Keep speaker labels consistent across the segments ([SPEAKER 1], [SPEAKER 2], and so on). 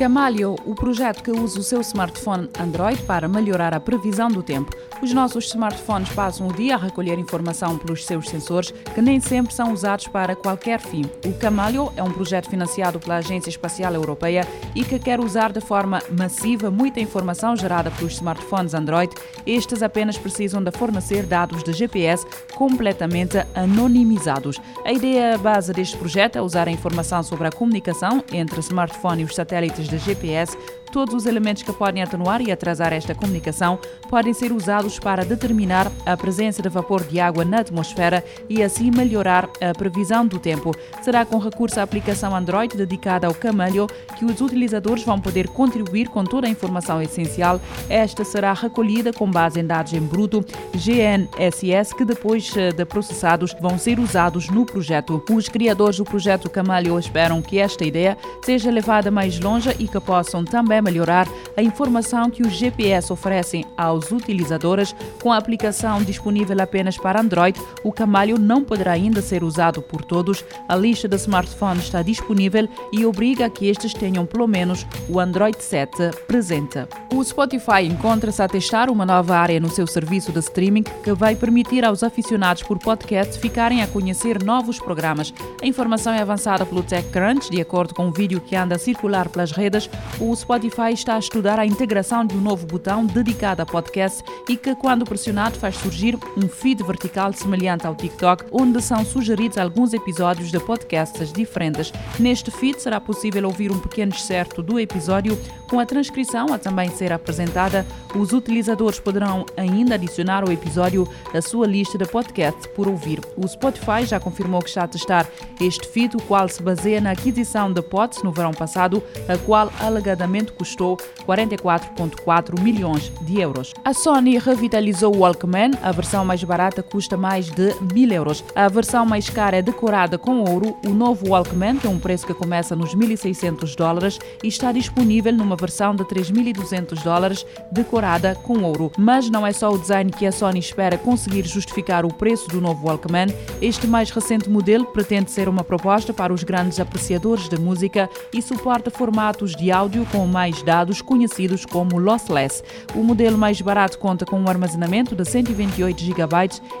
[SPEAKER 1] Camalio, o projeto que usa o seu smartphone Android para melhorar a previsão do tempo. Os nossos smartphones passam o dia a recolher informação pelos seus sensores, que nem sempre são usados para qualquer fim. O Camalio é um projeto financiado pela Agência Espacial Europeia e que quer usar de forma massiva muita informação gerada pelos smartphones Android. Estes apenas precisam de fornecer dados de GPS completamente anonimizados. A ideia base deste projeto é usar a informação sobre a comunicação entre smartphone e os satélites de GPS Todos os elementos que podem atenuar e atrasar esta comunicação podem ser usados para determinar a presença de vapor de água na atmosfera e assim melhorar a previsão do tempo. Será com recurso à aplicação Android dedicada ao Camelho que os utilizadores vão poder contribuir com toda a informação essencial. Esta será recolhida com base em dados em bruto GNSS que depois eh, de processados vão ser usados no projeto. Os criadores do projeto Camelho esperam que esta ideia seja levada mais longe e que possam também melhorar a informação que os GPS oferecem aos utilizadores. Com a aplicação disponível apenas para Android, o Camalho não poderá ainda ser usado por todos. A lista de smartphones está disponível e obriga a que estes tenham pelo menos o Android 7 presente. O Spotify encontra-se a testar uma nova área no seu serviço de streaming que vai permitir aos aficionados por podcast ficarem a conhecer novos programas. A informação é avançada pelo TechCrunch, de acordo com um vídeo que anda a circular pelas redes. O Spotify Spotify está a estudar a integração de um novo botão dedicado a podcast e que, quando pressionado, faz surgir um feed vertical semelhante ao TikTok, onde são sugeridos alguns episódios de podcasts diferentes. Neste feed será possível ouvir um pequeno excerto do episódio com a transcrição a também ser apresentada. Os utilizadores poderão ainda adicionar o episódio à sua lista de podcasts por ouvir. O Spotify já confirmou que está a testar este feed, o qual se baseia na aquisição de pods no verão passado, a qual alegadamente custou 44,4 milhões de euros. A Sony revitalizou o Walkman, a versão mais barata custa mais de 1000 euros. A versão mais cara é decorada com ouro. O novo Walkman tem um preço que começa nos 1.600 dólares e está disponível numa versão de 3.200 dólares decorada com ouro. Mas não é só o design que a Sony espera conseguir justificar o preço do novo Walkman. Este mais recente modelo pretende ser uma proposta para os grandes apreciadores de música e suporta formatos de áudio com mais mais dados conhecidos como lossless. O modelo mais barato conta com um armazenamento de 128 GB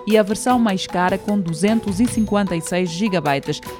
[SPEAKER 1] e a versão mais cara com 256 GB.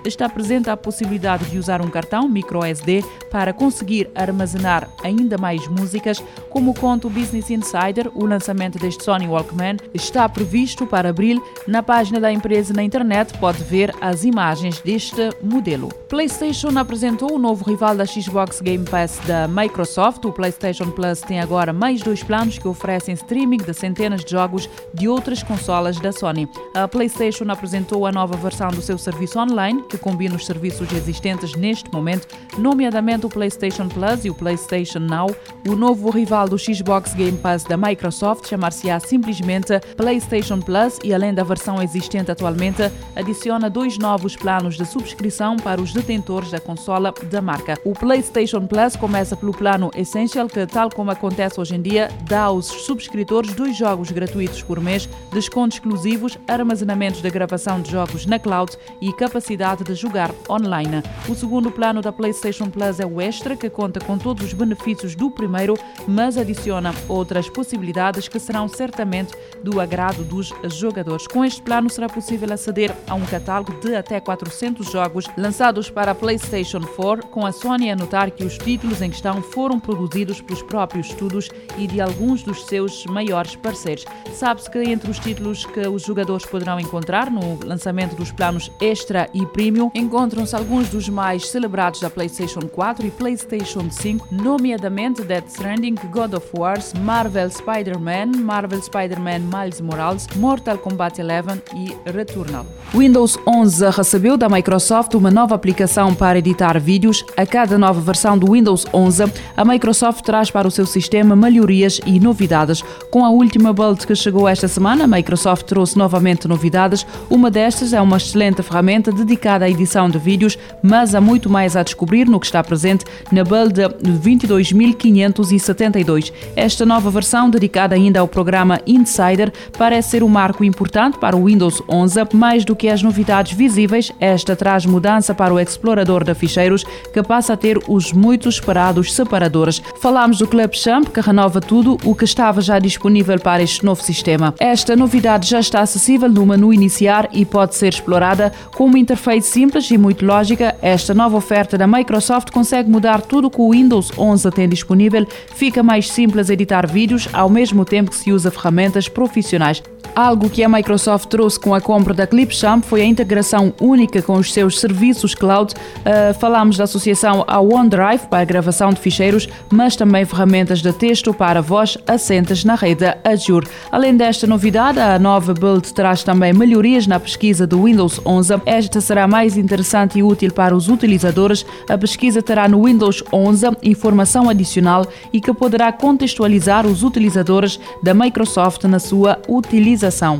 [SPEAKER 1] Está presente a possibilidade de usar um cartão microSD para conseguir armazenar ainda mais músicas. Como conta o Business Insider, o lançamento deste Sony Walkman está previsto para abril. Na página da empresa na internet pode ver as imagens deste modelo. PlayStation apresentou o novo rival da Xbox Game Pass da Microsoft Microsoft, o PlayStation Plus tem agora mais dois planos que oferecem streaming de centenas de jogos de outras consolas da Sony. A PlayStation apresentou a nova versão do seu serviço online, que combina os serviços existentes neste momento, nomeadamente o PlayStation Plus e o PlayStation Now. O novo rival do Xbox Game Pass da Microsoft chamar-se-á simplesmente PlayStation Plus e, além da versão existente atualmente, adiciona dois novos planos de subscrição para os detentores da consola da marca. O PlayStation Plus começa pelo plano plano Essential, que, tal como acontece hoje em dia, dá aos subscritores dois jogos gratuitos por mês, descontos exclusivos, armazenamentos de gravação de jogos na cloud e capacidade de jogar online. O segundo plano da PlayStation Plus é o Extra, que conta com todos os benefícios do primeiro, mas adiciona outras possibilidades que serão certamente do agrado dos jogadores. Com este plano será possível aceder a um catálogo de até 400 jogos lançados para a PlayStation 4, com a Sony a notar que os títulos em questão foram produzidos pelos próprios estudos e de alguns dos seus maiores parceiros. Sabe-se que entre os títulos que os jogadores poderão encontrar no lançamento dos planos Extra e Premium encontram-se alguns dos mais celebrados da PlayStation 4 e PlayStation 5, nomeadamente Dead Stranding, God of Wars, Marvel Spider-Man, Marvel Spider-Man Miles Morales, Mortal Kombat 11 e Returnal. Windows 11 recebeu da Microsoft uma nova aplicação para editar vídeos. A cada nova versão do Windows 11, a Microsoft traz para o seu sistema melhorias e novidades. Com a última build que chegou esta semana, a Microsoft trouxe novamente novidades. Uma destas é uma excelente ferramenta dedicada à edição de vídeos, mas há muito mais a descobrir no que está presente na build 22572. Esta nova versão, dedicada ainda ao programa Insider, parece ser um marco importante para o Windows 11. Mais do que as novidades visíveis, esta traz mudança para o explorador de ficheiros, que passa a ter os muito esperados operadoras. Falamos do Club Champ, que renova tudo o que estava já disponível para este novo sistema. Esta novidade já está acessível no menu iniciar e pode ser explorada com uma interface simples e muito lógica. Esta nova oferta da Microsoft consegue mudar tudo que o Windows 11 tem disponível. Fica mais simples editar vídeos ao mesmo tempo que se usa ferramentas profissionais. Algo que a Microsoft trouxe com a compra da Clipchamp foi a integração única com os seus serviços cloud. Uh, falamos da associação ao OneDrive para a gravação de ficheiros, mas também ferramentas de texto para voz assentes na rede Azure. Além desta novidade, a nova build traz também melhorias na pesquisa do Windows 11. Esta será mais interessante e útil para os utilizadores. A pesquisa terá no Windows 11 informação adicional e que poderá contextualizar os utilizadores da Microsoft na sua utilização.